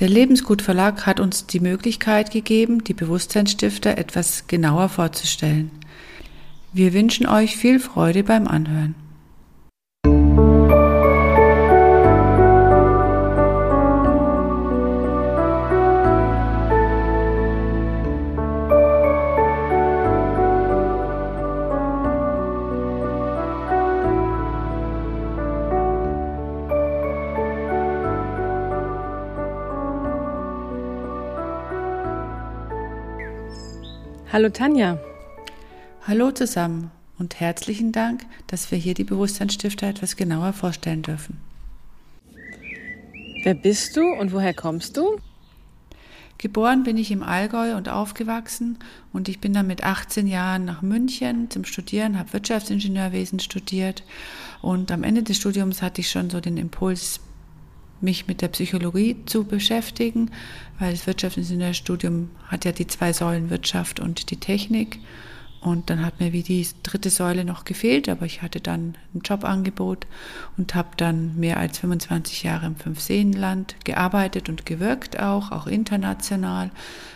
Der Lebensgut Verlag hat uns die Möglichkeit gegeben, die Bewusstseinsstifter etwas genauer vorzustellen. Wir wünschen euch viel Freude beim Anhören. Hallo Tanja. Hallo zusammen und herzlichen Dank, dass wir hier die Bewusstseinsstifter etwas genauer vorstellen dürfen. Wer bist du und woher kommst du? Geboren bin ich im Allgäu und aufgewachsen und ich bin dann mit 18 Jahren nach München zum Studieren, habe Wirtschaftsingenieurwesen studiert und am Ende des Studiums hatte ich schon so den Impuls, mich mit der Psychologie zu beschäftigen, weil das Wirtschaftsingenieurstudium hat ja die zwei Säulen Wirtschaft und die Technik. Und dann hat mir wie die dritte Säule noch gefehlt, aber ich hatte dann ein Jobangebot und habe dann mehr als 25 Jahre im Fünfseenland gearbeitet und gewirkt auch, auch international,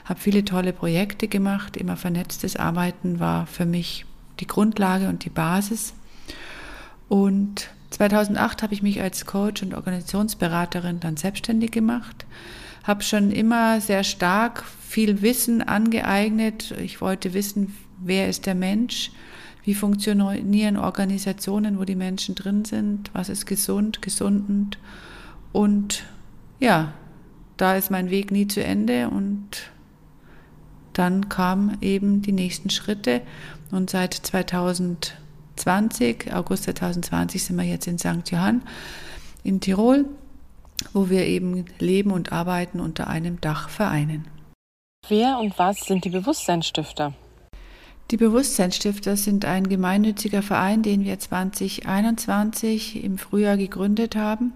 habe viele tolle Projekte gemacht. Immer vernetztes Arbeiten war für mich die Grundlage und die Basis. Und 2008 habe ich mich als Coach und Organisationsberaterin dann selbstständig gemacht, habe schon immer sehr stark viel Wissen angeeignet. Ich wollte wissen, wer ist der Mensch, wie funktionieren Organisationen, wo die Menschen drin sind, was ist gesund, gesundend? Und ja, da ist mein Weg nie zu Ende und dann kamen eben die nächsten Schritte. Und seit 2000 20, August 2020 sind wir jetzt in St. Johann in Tirol, wo wir eben leben und arbeiten unter einem Dach vereinen. Wer und was sind die Bewusstseinsstifter? Die Bewusstseinsstifter sind ein gemeinnütziger Verein, den wir 2021 im Frühjahr gegründet haben.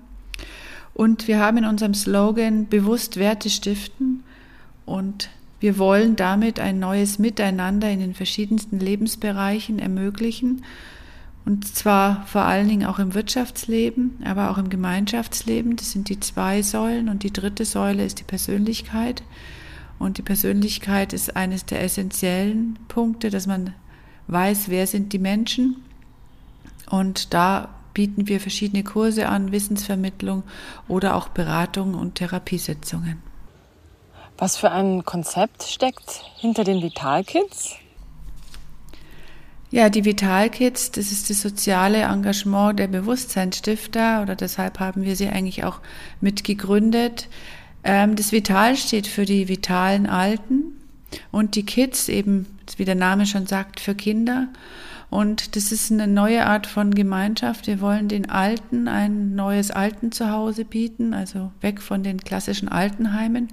Und wir haben in unserem Slogan bewusst Werte stiften und wir wollen damit ein neues Miteinander in den verschiedensten Lebensbereichen ermöglichen. Und zwar vor allen Dingen auch im Wirtschaftsleben, aber auch im Gemeinschaftsleben. Das sind die zwei Säulen. Und die dritte Säule ist die Persönlichkeit. Und die Persönlichkeit ist eines der essentiellen Punkte, dass man weiß, wer sind die Menschen. Und da bieten wir verschiedene Kurse an, Wissensvermittlung oder auch Beratung und Therapiesitzungen. Was für ein Konzept steckt hinter den Vitalkids? Ja, die Vitalkids, das ist das soziale Engagement der Bewusstseinsstifter oder deshalb haben wir sie eigentlich auch mit gegründet. Ähm, das Vital steht für die vitalen Alten und die Kids eben, wie der Name schon sagt, für Kinder. Und das ist eine neue Art von Gemeinschaft. Wir wollen den Alten ein neues Altenzuhause bieten, also weg von den klassischen Altenheimen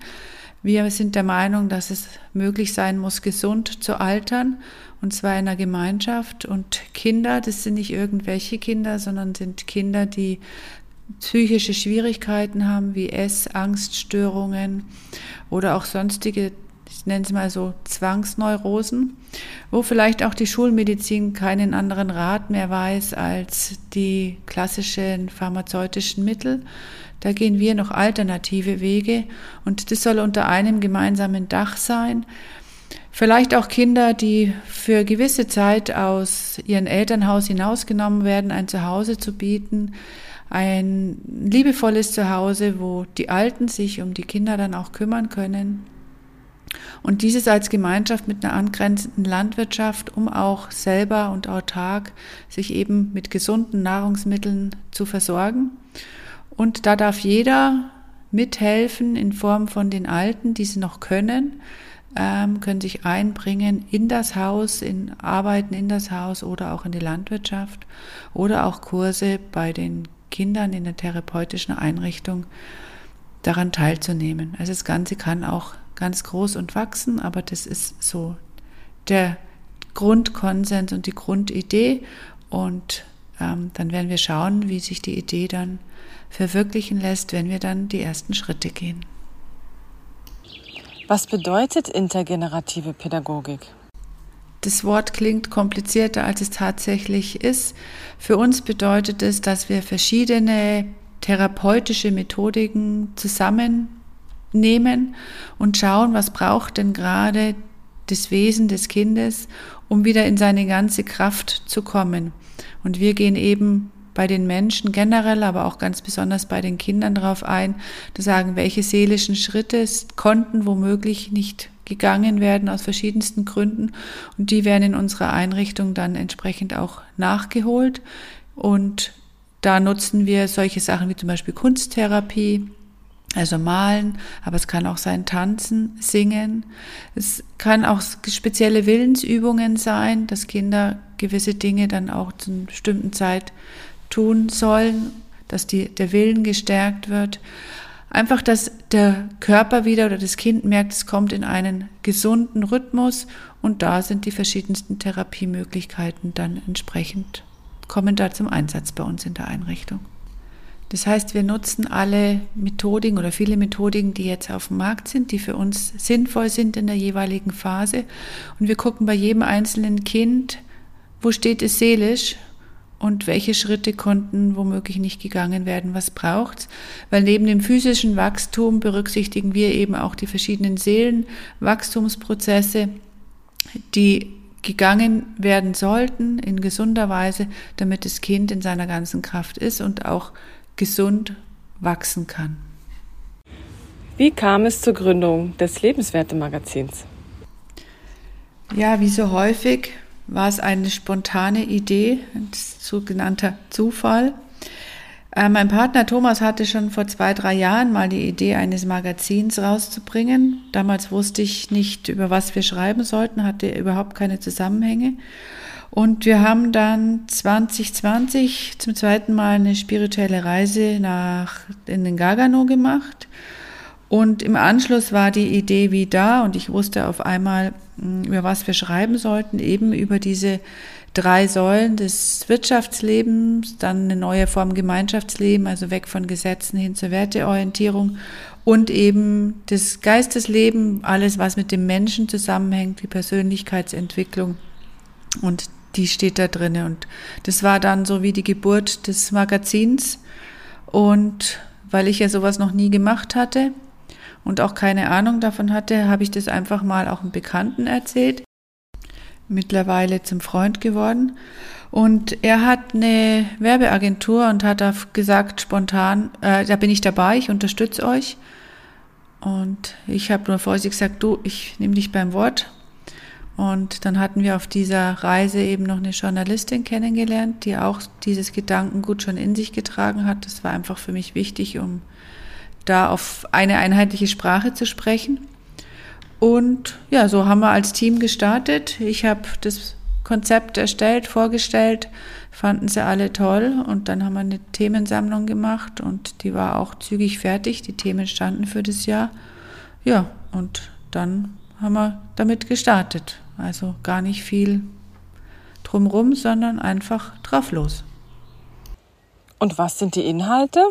wir sind der Meinung, dass es möglich sein muss, gesund zu altern, und zwar in einer Gemeinschaft. Und Kinder, das sind nicht irgendwelche Kinder, sondern sind Kinder, die psychische Schwierigkeiten haben, wie Ess-, Angststörungen oder auch sonstige, ich nenne es mal so, Zwangsneurosen, wo vielleicht auch die Schulmedizin keinen anderen Rat mehr weiß als die klassischen pharmazeutischen Mittel. Da gehen wir noch alternative Wege und das soll unter einem gemeinsamen Dach sein. Vielleicht auch Kinder, die für gewisse Zeit aus ihrem Elternhaus hinausgenommen werden, ein Zuhause zu bieten, ein liebevolles Zuhause, wo die Alten sich um die Kinder dann auch kümmern können. Und dieses als Gemeinschaft mit einer angrenzenden Landwirtschaft, um auch selber und autark sich eben mit gesunden Nahrungsmitteln zu versorgen. Und da darf jeder mithelfen in Form von den Alten, die sie noch können, ähm, können sich einbringen in das Haus, in Arbeiten in das Haus oder auch in die Landwirtschaft oder auch Kurse bei den Kindern in der therapeutischen Einrichtung daran teilzunehmen. Also das Ganze kann auch ganz groß und wachsen, aber das ist so der Grundkonsens und die Grundidee und ähm, dann werden wir schauen, wie sich die Idee dann verwirklichen lässt, wenn wir dann die ersten Schritte gehen. Was bedeutet intergenerative Pädagogik? Das Wort klingt komplizierter, als es tatsächlich ist. Für uns bedeutet es, dass wir verschiedene therapeutische Methodiken zusammen nehmen und schauen, was braucht denn gerade das Wesen des Kindes, um wieder in seine ganze Kraft zu kommen. Und wir gehen eben bei den Menschen generell, aber auch ganz besonders bei den Kindern darauf ein, zu sagen, welche seelischen Schritte konnten womöglich nicht gegangen werden aus verschiedensten Gründen und die werden in unserer Einrichtung dann entsprechend auch nachgeholt und da nutzen wir solche Sachen wie zum Beispiel Kunsttherapie, also malen, aber es kann auch sein tanzen, singen. Es kann auch spezielle Willensübungen sein, dass Kinder gewisse Dinge dann auch zu einer bestimmten Zeit tun sollen, dass die, der Willen gestärkt wird. Einfach, dass der Körper wieder oder das Kind merkt, es kommt in einen gesunden Rhythmus und da sind die verschiedensten Therapiemöglichkeiten dann entsprechend, kommen da zum Einsatz bei uns in der Einrichtung. Das heißt, wir nutzen alle Methodiken oder viele Methodiken, die jetzt auf dem Markt sind, die für uns sinnvoll sind in der jeweiligen Phase. Und wir gucken bei jedem einzelnen Kind, wo steht es seelisch und welche Schritte konnten womöglich nicht gegangen werden, was braucht's? Weil neben dem physischen Wachstum berücksichtigen wir eben auch die verschiedenen Seelenwachstumsprozesse, die gegangen werden sollten in gesunder Weise, damit das Kind in seiner ganzen Kraft ist und auch gesund wachsen kann. Wie kam es zur Gründung des Lebenswerte-Magazins? Ja, wie so häufig war es eine spontane Idee, ein sogenannter Zufall. Äh, mein Partner Thomas hatte schon vor zwei, drei Jahren mal die Idee eines Magazins rauszubringen. Damals wusste ich nicht, über was wir schreiben sollten, hatte überhaupt keine Zusammenhänge. Und wir haben dann 2020 zum zweiten Mal eine spirituelle Reise nach, in den Gargano gemacht. Und im Anschluss war die Idee wie da und ich wusste auf einmal, hm, über was wir schreiben sollten, eben über diese drei Säulen des Wirtschaftslebens, dann eine neue Form Gemeinschaftsleben, also weg von Gesetzen hin zur Werteorientierung und eben das Geistesleben, alles was mit dem Menschen zusammenhängt, die Persönlichkeitsentwicklung und die steht da drinne und das war dann so wie die Geburt des Magazins und weil ich ja sowas noch nie gemacht hatte und auch keine Ahnung davon hatte, habe ich das einfach mal auch einem Bekannten erzählt. Mittlerweile zum Freund geworden. Und er hat eine Werbeagentur und hat gesagt spontan, äh, da bin ich dabei, ich unterstütze euch. Und ich habe nur vorsichtig gesagt, du, ich nehme dich beim Wort und dann hatten wir auf dieser Reise eben noch eine Journalistin kennengelernt, die auch dieses Gedankengut schon in sich getragen hat. Das war einfach für mich wichtig, um da auf eine einheitliche Sprache zu sprechen. Und ja, so haben wir als Team gestartet. Ich habe das Konzept erstellt, vorgestellt, fanden sie alle toll und dann haben wir eine Themensammlung gemacht und die war auch zügig fertig. Die Themen standen für das Jahr. Ja, und dann haben wir damit gestartet. Also gar nicht viel drumrum, sondern einfach drauf los. Und was sind die Inhalte?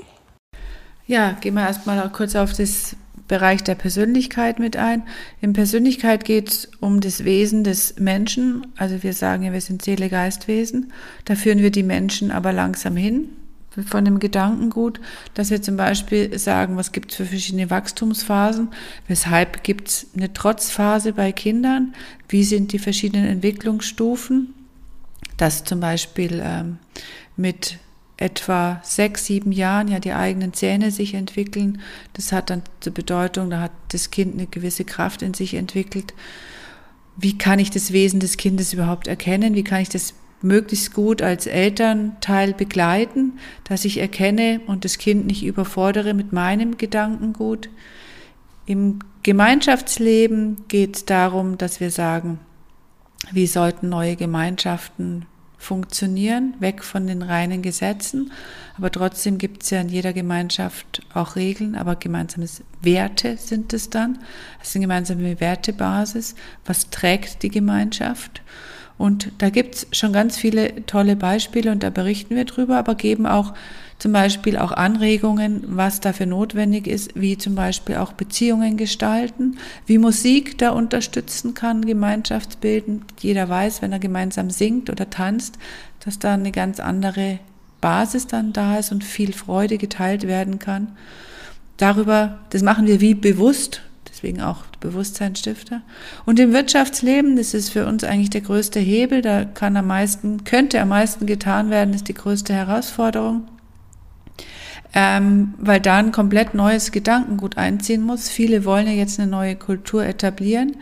Ja, gehen wir erstmal kurz auf das Bereich der Persönlichkeit mit ein. In Persönlichkeit geht es um das Wesen des Menschen. Also wir sagen ja, wir sind Seele, Geistwesen. Da führen wir die Menschen aber langsam hin von dem Gedankengut, dass wir zum Beispiel sagen, was gibt es für verschiedene Wachstumsphasen, weshalb gibt es eine Trotzphase bei Kindern, wie sind die verschiedenen Entwicklungsstufen, dass zum Beispiel ähm, mit etwa sechs, sieben Jahren ja die eigenen Zähne sich entwickeln. Das hat dann zur Bedeutung, da hat das Kind eine gewisse Kraft in sich entwickelt. Wie kann ich das Wesen des Kindes überhaupt erkennen? Wie kann ich das möglichst gut als Elternteil begleiten, dass ich erkenne und das Kind nicht überfordere mit meinem Gedankengut. Im Gemeinschaftsleben geht es darum, dass wir sagen, wie sollten neue Gemeinschaften funktionieren, weg von den reinen Gesetzen. Aber trotzdem gibt es ja in jeder Gemeinschaft auch Regeln, aber gemeinsame Werte sind es dann. Es ist eine gemeinsame Wertebasis. Was trägt die Gemeinschaft? Und da gibt's schon ganz viele tolle Beispiele und da berichten wir drüber, aber geben auch zum Beispiel auch Anregungen, was dafür notwendig ist, wie zum Beispiel auch Beziehungen gestalten, wie Musik da unterstützen kann, gemeinschaftsbildend. Jeder weiß, wenn er gemeinsam singt oder tanzt, dass da eine ganz andere Basis dann da ist und viel Freude geteilt werden kann. darüber, das machen wir wie bewusst, deswegen auch Bewusstseinsstifter. Und im Wirtschaftsleben, das ist für uns eigentlich der größte Hebel, da kann am meisten, könnte am meisten getan werden, ist die größte Herausforderung. Ähm, weil da ein komplett neues Gedankengut einziehen muss. Viele wollen ja jetzt eine neue Kultur etablieren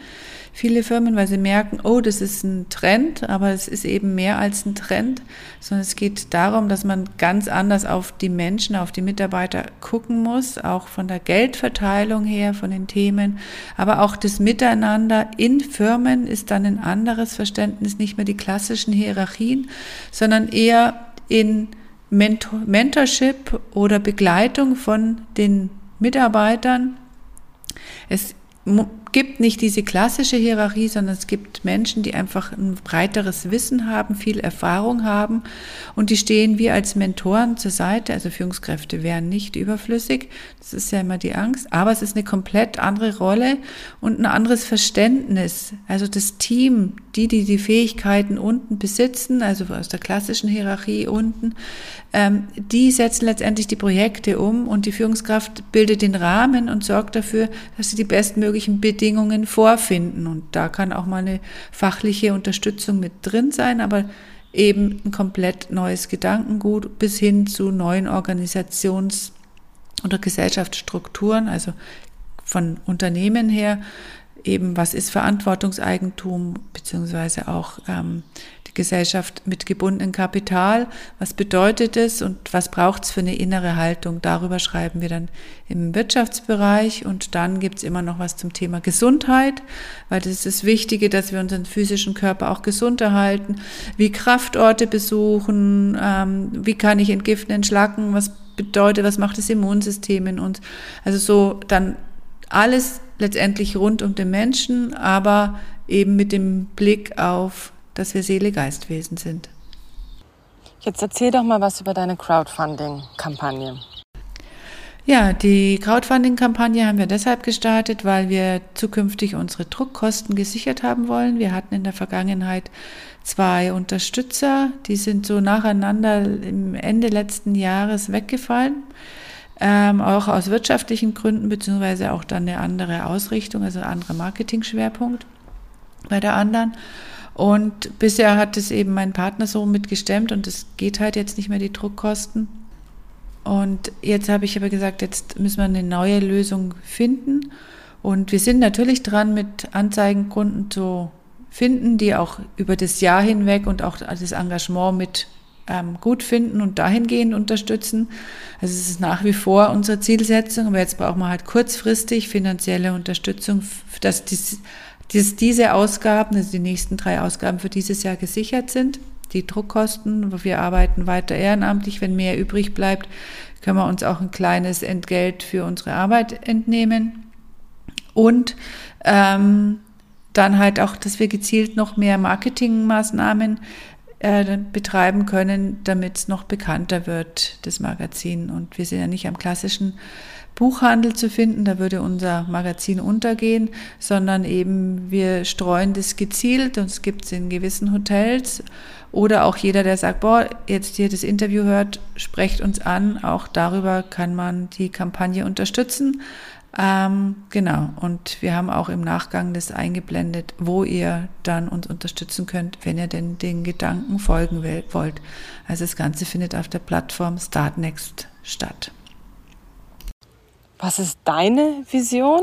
viele Firmen, weil sie merken, oh, das ist ein Trend, aber es ist eben mehr als ein Trend, sondern es geht darum, dass man ganz anders auf die Menschen, auf die Mitarbeiter gucken muss, auch von der Geldverteilung her, von den Themen, aber auch das Miteinander in Firmen ist dann ein anderes Verständnis, nicht mehr die klassischen Hierarchien, sondern eher in Mentor Mentorship oder Begleitung von den Mitarbeitern. Es gibt nicht diese klassische Hierarchie, sondern es gibt Menschen, die einfach ein breiteres Wissen haben, viel Erfahrung haben und die stehen wir als Mentoren zur Seite. Also Führungskräfte wären nicht überflüssig, das ist ja immer die Angst, aber es ist eine komplett andere Rolle und ein anderes Verständnis. Also das Team, die, die die Fähigkeiten unten besitzen, also aus der klassischen Hierarchie unten, ähm, die setzen letztendlich die Projekte um und die Führungskraft bildet den Rahmen und sorgt dafür, dass sie die bestmöglichen Bedingungen vorfinden. Und da kann auch mal eine fachliche Unterstützung mit drin sein, aber eben ein komplett neues Gedankengut bis hin zu neuen Organisations- oder Gesellschaftsstrukturen, also von Unternehmen her, eben was ist Verantwortungseigentum, beziehungsweise auch ähm, die Gesellschaft mit gebundenem Kapital. Was bedeutet es und was braucht es für eine innere Haltung? Darüber schreiben wir dann im Wirtschaftsbereich und dann gibt es immer noch was zum Thema Gesundheit, weil das ist das Wichtige, dass wir unseren physischen Körper auch gesund erhalten, wie Kraftorte besuchen, ähm, wie kann ich entgiften, entschlacken, was bedeutet, was macht das Immunsystem in uns. Also so dann alles letztendlich rund um den Menschen, aber eben mit dem Blick auf dass wir Seele-Geistwesen sind. Jetzt erzähl doch mal was über deine Crowdfunding-Kampagne. Ja, die Crowdfunding-Kampagne haben wir deshalb gestartet, weil wir zukünftig unsere Druckkosten gesichert haben wollen. Wir hatten in der Vergangenheit zwei Unterstützer, die sind so nacheinander im Ende letzten Jahres weggefallen. Ähm, auch aus wirtschaftlichen Gründen, beziehungsweise auch dann eine andere Ausrichtung, also ein anderer Marketing-Schwerpunkt bei der anderen. Und bisher hat es eben mein Partner so mitgestemmt und es geht halt jetzt nicht mehr die Druckkosten. Und jetzt habe ich aber gesagt, jetzt müssen wir eine neue Lösung finden. Und wir sind natürlich dran, mit Anzeigenkunden zu finden, die auch über das Jahr hinweg und auch das Engagement mit ähm, gut finden und dahingehend unterstützen. Also es ist nach wie vor unsere Zielsetzung, aber jetzt brauchen wir halt kurzfristig finanzielle Unterstützung, dass dies dass diese Ausgaben, also die nächsten drei Ausgaben für dieses Jahr gesichert sind. Die Druckkosten, wir arbeiten weiter ehrenamtlich. Wenn mehr übrig bleibt, können wir uns auch ein kleines Entgelt für unsere Arbeit entnehmen. Und ähm, dann halt auch, dass wir gezielt noch mehr Marketingmaßnahmen äh, betreiben können, damit es noch bekannter wird, das Magazin. Und wir sind ja nicht am klassischen Buchhandel zu finden, da würde unser Magazin untergehen, sondern eben wir streuen das gezielt und es gibt es in gewissen Hotels oder auch jeder, der sagt, boah, jetzt hier das Interview hört, sprecht uns an, auch darüber kann man die Kampagne unterstützen. Ähm, genau, und wir haben auch im Nachgang das eingeblendet, wo ihr dann uns unterstützen könnt, wenn ihr denn den Gedanken folgen wollt. Also das Ganze findet auf der Plattform Startnext statt. Was ist deine Vision?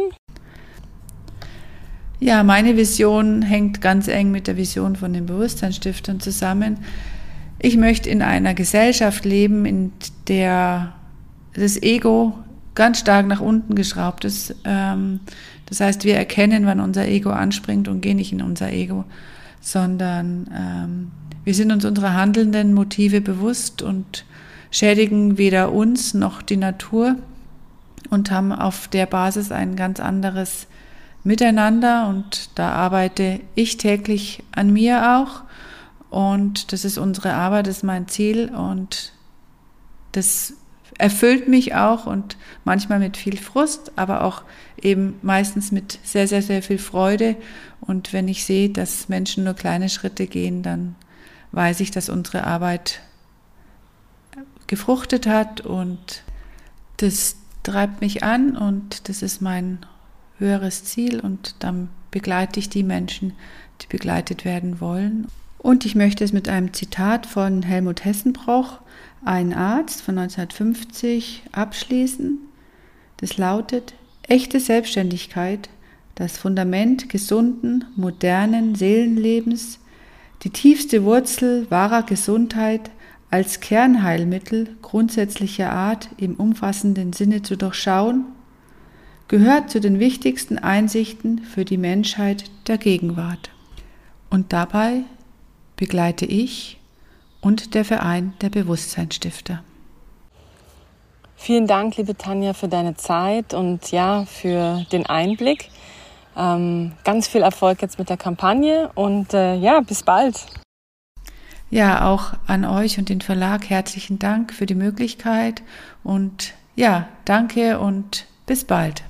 Ja, meine Vision hängt ganz eng mit der Vision von den Bewusstseinsstiftern zusammen. Ich möchte in einer Gesellschaft leben, in der das Ego ganz stark nach unten geschraubt ist. Ähm, das heißt, wir erkennen, wann unser Ego anspringt und gehen nicht in unser Ego, sondern ähm, wir sind uns unserer handelnden Motive bewusst und schädigen weder uns noch die Natur und haben auf der Basis ein ganz anderes Miteinander. Und da arbeite ich täglich an mir auch. Und das ist unsere Arbeit, das ist mein Ziel. Und das erfüllt mich auch und manchmal mit viel Frust, aber auch eben meistens mit sehr, sehr, sehr viel Freude. Und wenn ich sehe, dass Menschen nur kleine Schritte gehen, dann weiß ich, dass unsere Arbeit gefruchtet hat und das treibt mich an und das ist mein höheres Ziel und dann begleite ich die Menschen, die begleitet werden wollen. Und ich möchte es mit einem Zitat von Helmut Hessenbroch, ein Arzt von 1950, abschließen. Das lautet, echte Selbstständigkeit, das Fundament gesunden, modernen Seelenlebens, die tiefste Wurzel wahrer Gesundheit als Kernheilmittel grundsätzlicher Art im umfassenden Sinne zu durchschauen, gehört zu den wichtigsten Einsichten für die Menschheit der Gegenwart. Und dabei begleite ich und der Verein der Bewusstseinsstifter. Vielen Dank, liebe Tanja, für deine Zeit und ja, für den Einblick. Ähm, ganz viel Erfolg jetzt mit der Kampagne und äh, ja, bis bald. Ja, auch an euch und den Verlag herzlichen Dank für die Möglichkeit und ja, danke und bis bald.